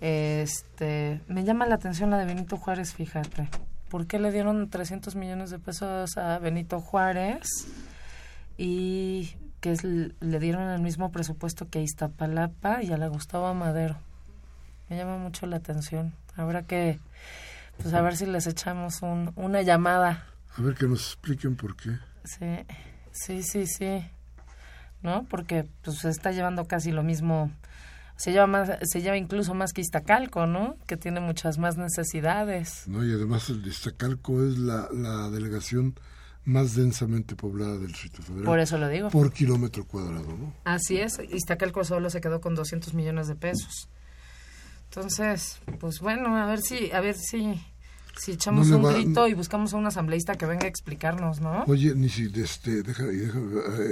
Este, me llama la atención la de Benito Juárez, fíjate. ¿Por qué le dieron 300 millones de pesos a Benito Juárez? Y que le dieron el mismo presupuesto que a Iztapalapa y a la Gustavo Madero me llama mucho la atención. Habrá que, pues a ver si les echamos un, una llamada. A ver que nos expliquen por qué. Sí, sí, sí, sí. ¿No? Porque pues se está llevando casi lo mismo. Se lleva más, se lleva incluso más que Iztacalco, ¿no? Que tiene muchas más necesidades. No, y además el Iztacalco es la, la delegación más densamente poblada del Distrito Federal. Por eso lo digo. Por kilómetro cuadrado, ¿no? Así es. Iztacalco solo se quedó con 200 millones de pesos. Entonces, pues bueno, a ver si, a ver si, si echamos un grito y buscamos a un asambleísta que venga a explicarnos, ¿no? Oye, ni si, este, deja, deja,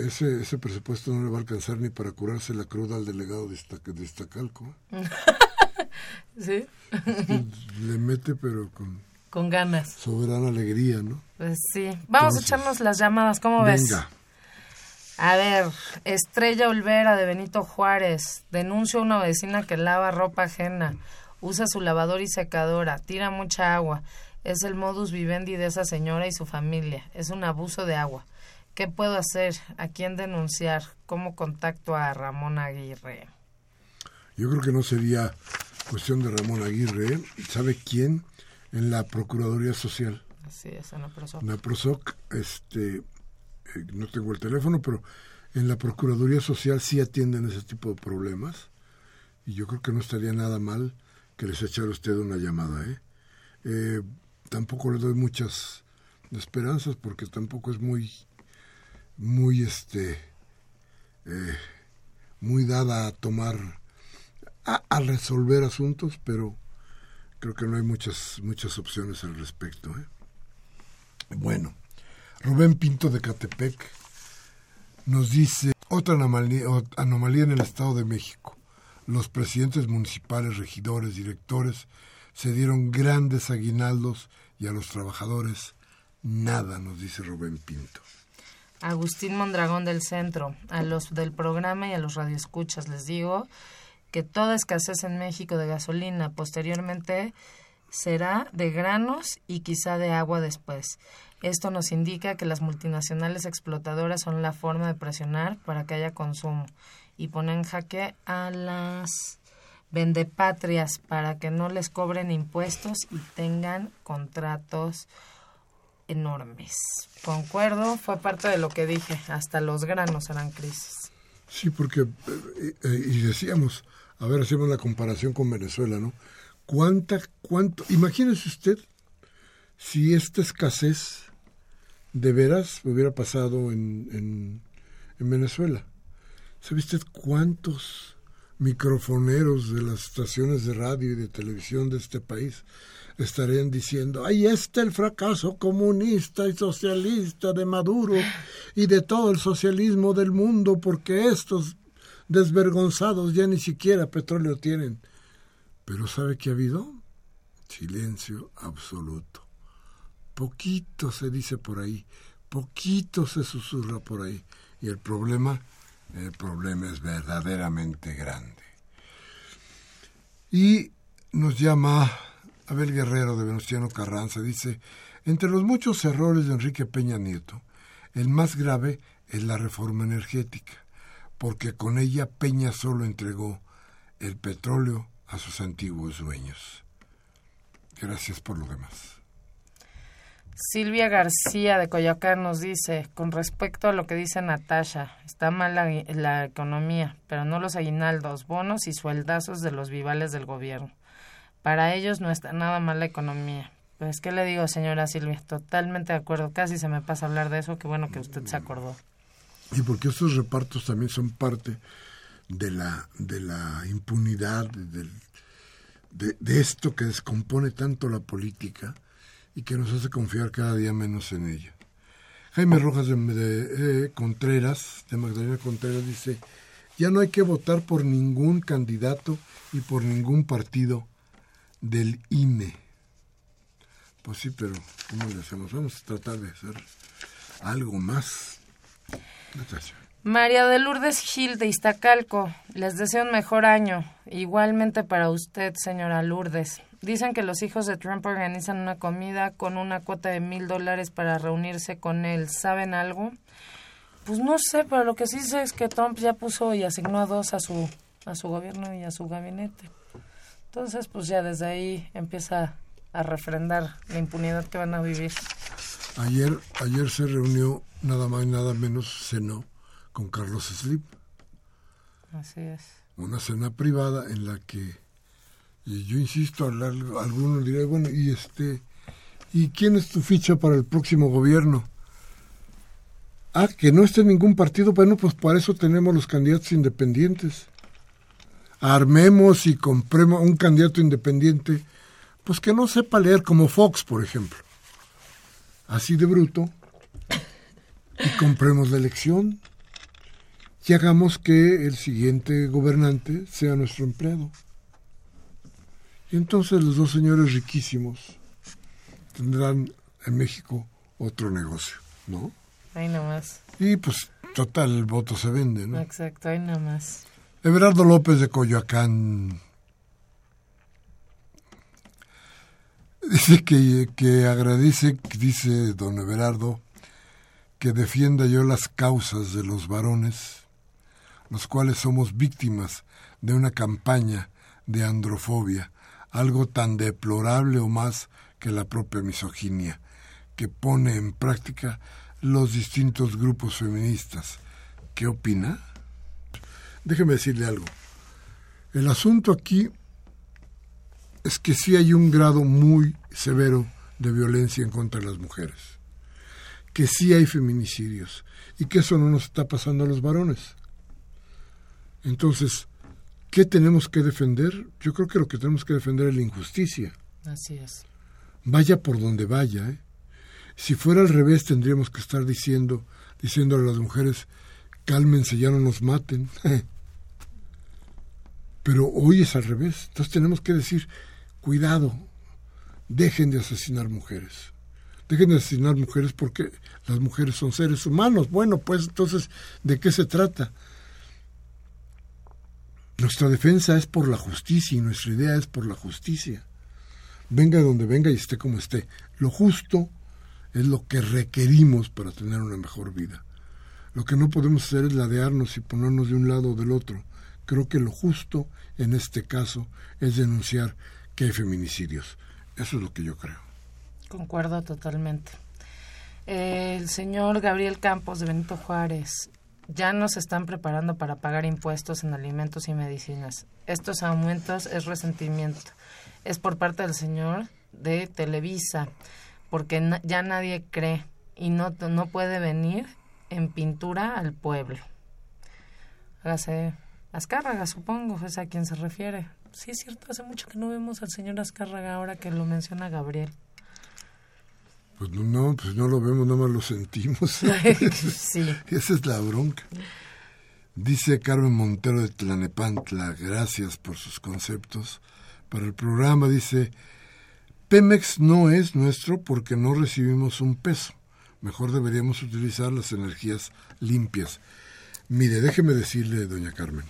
ese, ese presupuesto no le va a alcanzar ni para curarse la cruda al delegado de, de Estacalco. ¿Sí? le mete, pero con... Con ganas. Soberana alegría, ¿no? Pues sí. Vamos a echarnos las llamadas, ¿cómo ves? Venga. A ver, Estrella Olvera de Benito Juárez. Denuncia a una vecina que lava ropa ajena. Usa su lavador y secadora. Tira mucha agua. Es el modus vivendi de esa señora y su familia. Es un abuso de agua. ¿Qué puedo hacer? ¿A quién denunciar? ¿Cómo contacto a Ramón Aguirre? Yo creo que no sería cuestión de Ramón Aguirre. ¿Sabe quién? En la Procuraduría Social. Así es, en la PROSOC. En la PROSOC, este, eh, no tengo el teléfono, pero en la Procuraduría Social sí atienden ese tipo de problemas y yo creo que no estaría nada mal que les echara usted una llamada. ¿eh? Eh, tampoco le doy muchas esperanzas porque tampoco es muy, muy, este, muy dada a tomar, a, resolver asuntos, pero creo que no hay muchas, muchas opciones al respecto. Bueno. Rubén Pinto de Catepec nos dice otra anomalía, anomalía en el Estado de México. Los presidentes municipales, regidores, directores se dieron grandes aguinaldos y a los trabajadores nada, nos dice Rubén Pinto. Agustín Mondragón del Centro, a los del programa y a los radioescuchas les digo que toda escasez en México de gasolina posteriormente será de granos y quizá de agua después. Esto nos indica que las multinacionales explotadoras son la forma de presionar para que haya consumo y ponen en jaque a las vendepatrias para que no les cobren impuestos y tengan contratos enormes. Concuerdo, fue parte de lo que dije, hasta los granos harán crisis. Sí, porque, eh, eh, y decíamos, a ver, hacemos la comparación con Venezuela, ¿no? ¿Cuánta, cuánto, imagínese usted si esta escasez de veras hubiera pasado en, en Venezuela. ¿Sabe usted cuántos microfoneros de las estaciones de radio y de televisión de este país estarían diciendo, ahí está el fracaso comunista y socialista de Maduro y de todo el socialismo del mundo porque estos desvergonzados ya ni siquiera petróleo tienen. Pero ¿sabe qué ha habido? Silencio absoluto. Poquito se dice por ahí, poquito se susurra por ahí. Y el problema, el problema es verdaderamente grande. Y nos llama Abel Guerrero de Venustiano Carranza, dice, entre los muchos errores de Enrique Peña Nieto, el más grave es la reforma energética, porque con ella Peña solo entregó el petróleo a sus antiguos dueños. Gracias por lo demás. Silvia García de Coyoacán nos dice, con respecto a lo que dice Natasha, está mal la, la, economía, pero no los aguinaldos, bonos y sueldazos de los vivales del gobierno. Para ellos no está nada mal la economía. Pues, ¿qué le digo, señora Silvia? Totalmente de acuerdo. Casi se me pasa hablar de eso. Qué bueno que usted se acordó. Y porque estos repartos también son parte de la, de la impunidad, del, de, de esto que descompone tanto la política y que nos hace confiar cada día menos en ella. Jaime Rojas de, de Contreras, de Magdalena Contreras, dice, ya no hay que votar por ningún candidato y por ningún partido del INE. Pues sí, pero ¿cómo le hacemos? Vamos a tratar de hacer algo más. María de Lourdes Gil de Iztacalco, les deseo un mejor año. Igualmente para usted, señora Lourdes. Dicen que los hijos de Trump organizan una comida con una cuota de mil dólares para reunirse con él. ¿Saben algo? Pues no sé, pero lo que sí sé es que Trump ya puso y asignó a dos a su, a su gobierno y a su gabinete. Entonces, pues ya desde ahí empieza a refrendar la impunidad que van a vivir. Ayer, ayer se reunió nada más y nada menos, cenó con Carlos Slim. Así es. Una cena privada en la que y yo insisto, alguno dirá, bueno, y este, ¿y quién es tu ficha para el próximo gobierno? Ah, que no esté ningún partido, bueno, pues para eso tenemos los candidatos independientes. Armemos y compremos un candidato independiente, pues que no sepa leer como Fox, por ejemplo. Así de bruto. Y compremos la elección. Y hagamos que el siguiente gobernante sea nuestro empleado. Y entonces los dos señores riquísimos tendrán en México otro negocio, ¿no? Ahí nomás. Y pues total, el voto se vende, ¿no? Exacto, ahí nomás. Everardo López de Coyoacán dice que, que agradece, dice don Everardo, que defienda yo las causas de los varones, los cuales somos víctimas de una campaña de androfobia algo tan deplorable o más que la propia misoginia, que pone en práctica los distintos grupos feministas. ¿Qué opina? Déjeme decirle algo. El asunto aquí es que sí hay un grado muy severo de violencia en contra de las mujeres, que sí hay feminicidios y que eso no nos está pasando a los varones. Entonces, ¿Qué tenemos que defender? Yo creo que lo que tenemos que defender es la injusticia. Así es. Vaya por donde vaya. ¿eh? Si fuera al revés, tendríamos que estar diciendo, diciéndole a las mujeres, cálmense, ya no nos maten. Pero hoy es al revés. Entonces tenemos que decir, cuidado, dejen de asesinar mujeres. Dejen de asesinar mujeres porque las mujeres son seres humanos. Bueno, pues entonces, ¿de qué se trata? Nuestra defensa es por la justicia y nuestra idea es por la justicia. Venga donde venga y esté como esté. Lo justo es lo que requerimos para tener una mejor vida. Lo que no podemos hacer es ladearnos y ponernos de un lado o del otro. Creo que lo justo en este caso es denunciar que hay feminicidios. Eso es lo que yo creo. Concuerdo totalmente. El señor Gabriel Campos de Benito Juárez, ya nos están preparando para pagar impuestos en alimentos y medicinas. Estos aumentos es resentimiento. Es por parte del señor de Televisa, porque ya nadie cree y no, no puede venir en pintura al pueblo. Hágase Azcárraga, supongo, es a quien se refiere. Sí, es cierto, hace mucho que no vemos al señor Azcárraga ahora que lo menciona Gabriel. Pues no, pues no lo vemos, nada más lo sentimos. sí. Esa es la bronca. Dice Carmen Montero de Tlanepantla, gracias por sus conceptos. Para el programa dice, Pemex no es nuestro porque no recibimos un peso. Mejor deberíamos utilizar las energías limpias. Mire, déjeme decirle, doña Carmen,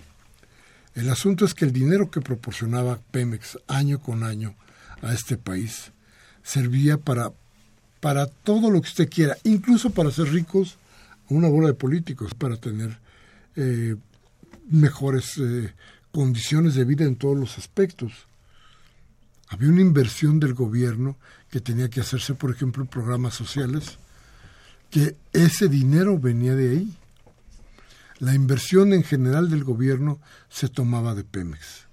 el asunto es que el dinero que proporcionaba Pemex año con año a este país servía para, para todo lo que usted quiera, incluso para ser ricos, una bola de políticos, para tener eh, mejores eh, condiciones de vida en todos los aspectos. Había una inversión del gobierno que tenía que hacerse, por ejemplo, programas sociales, que ese dinero venía de ahí la inversión en general del gobierno se tomaba de Pemex.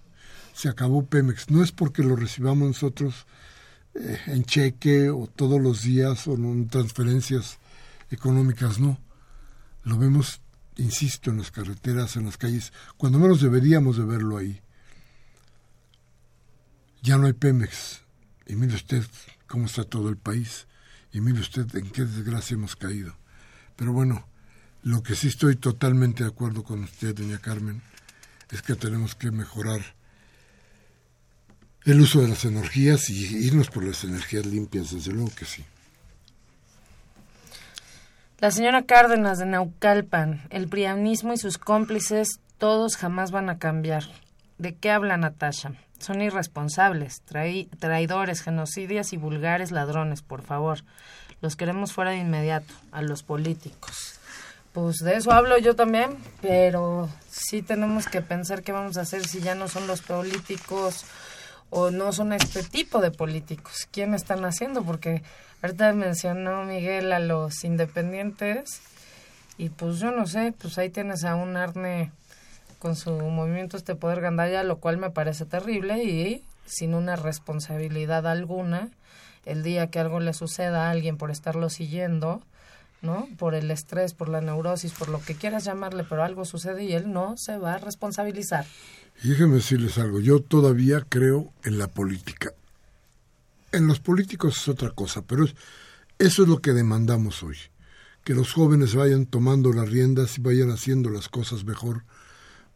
Se acabó Pemex. No es porque lo recibamos nosotros eh, en cheque o todos los días o en transferencias económicas, no. Lo vemos, insisto, en las carreteras, en las calles, cuando menos deberíamos de verlo ahí. Ya no hay Pemex. Y mire usted cómo está todo el país. Y mire usted en qué desgracia hemos caído. Pero bueno, lo que sí estoy totalmente de acuerdo con usted, doña Carmen, es que tenemos que mejorar el uso de las energías y irnos por las energías limpias, desde luego que sí. La señora Cárdenas de Naucalpan, el prianismo y sus cómplices, todos jamás van a cambiar. ¿De qué habla Natasha? Son irresponsables, traidores, genocidias y vulgares ladrones, por favor. Los queremos fuera de inmediato, a los políticos. Pues de eso hablo yo también, pero sí tenemos que pensar qué vamos a hacer si ya no son los políticos o no son este tipo de políticos. ¿Quién están haciendo? Porque ahorita mencionó Miguel a los independientes y pues yo no sé, pues ahí tienes a un Arne con su movimiento este poder gandalla, lo cual me parece terrible y sin una responsabilidad alguna, el día que algo le suceda a alguien por estarlo siguiendo, ¿no? Por el estrés, por la neurosis, por lo que quieras llamarle, pero algo sucede y él no se va a responsabilizar. Y déjenme decirles algo, yo todavía creo en la política. En los políticos es otra cosa, pero eso es lo que demandamos hoy. Que los jóvenes vayan tomando las riendas y vayan haciendo las cosas mejor,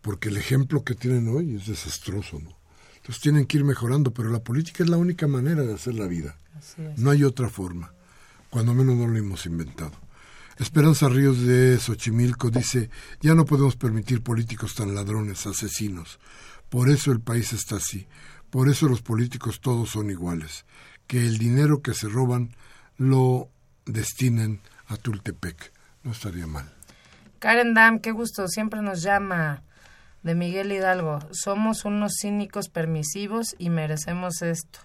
porque el ejemplo que tienen hoy es desastroso, ¿no? Entonces tienen que ir mejorando, pero la política es la única manera de hacer la vida. No hay otra forma, cuando menos no lo hemos inventado. Esperanza Ríos de Xochimilco dice, ya no podemos permitir políticos tan ladrones, asesinos. Por eso el país está así. Por eso los políticos todos son iguales. Que el dinero que se roban lo destinen a Tultepec. No estaría mal. Karen Dam, qué gusto, siempre nos llama de Miguel Hidalgo. Somos unos cínicos permisivos y merecemos esto.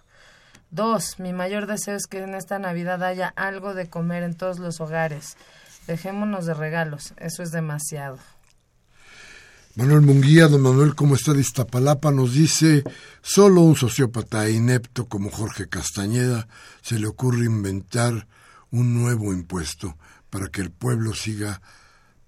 Dos, mi mayor deseo es que en esta Navidad haya algo de comer en todos los hogares. Dejémonos de regalos, eso es demasiado. Manuel Munguía, don Manuel, ¿cómo está de Iztapalapa? Nos dice, solo un sociópata inepto como Jorge Castañeda se le ocurre inventar un nuevo impuesto para que el pueblo siga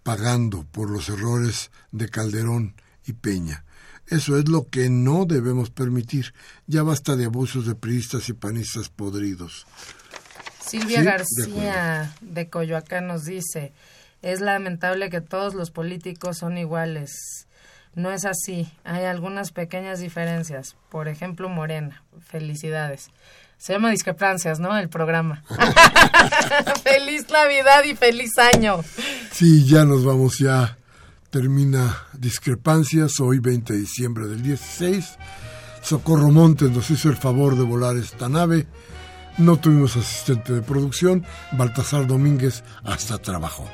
pagando por los errores de Calderón y Peña. Eso es lo que no debemos permitir. Ya basta de abusos de priistas y panistas podridos. Silvia García de, Coyoacán nos dice, es lamentable que todos los políticos son iguales. No es así, hay algunas pequeñas diferencias. Por ejemplo, Morena. Felicidades. Se llama Discrepancias, ¿no? El programa. feliz Navidad y feliz año. Sí, ya nos vamos, ya termina Discrepancias, hoy 20 de diciembre del 16. Socorro Montes nos hizo el favor de volar esta nave No tuvimos asistente de producción. Baltasar Domínguez hasta trabajó.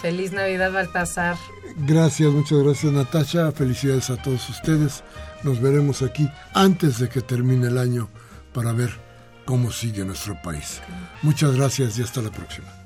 Feliz Navidad, Baltasar. Gracias, muchas gracias, Natasha. Felicidades a todos ustedes. Nos veremos aquí antes de que termine el año para ver cómo sigue nuestro país. Muchas gracias y hasta la próxima.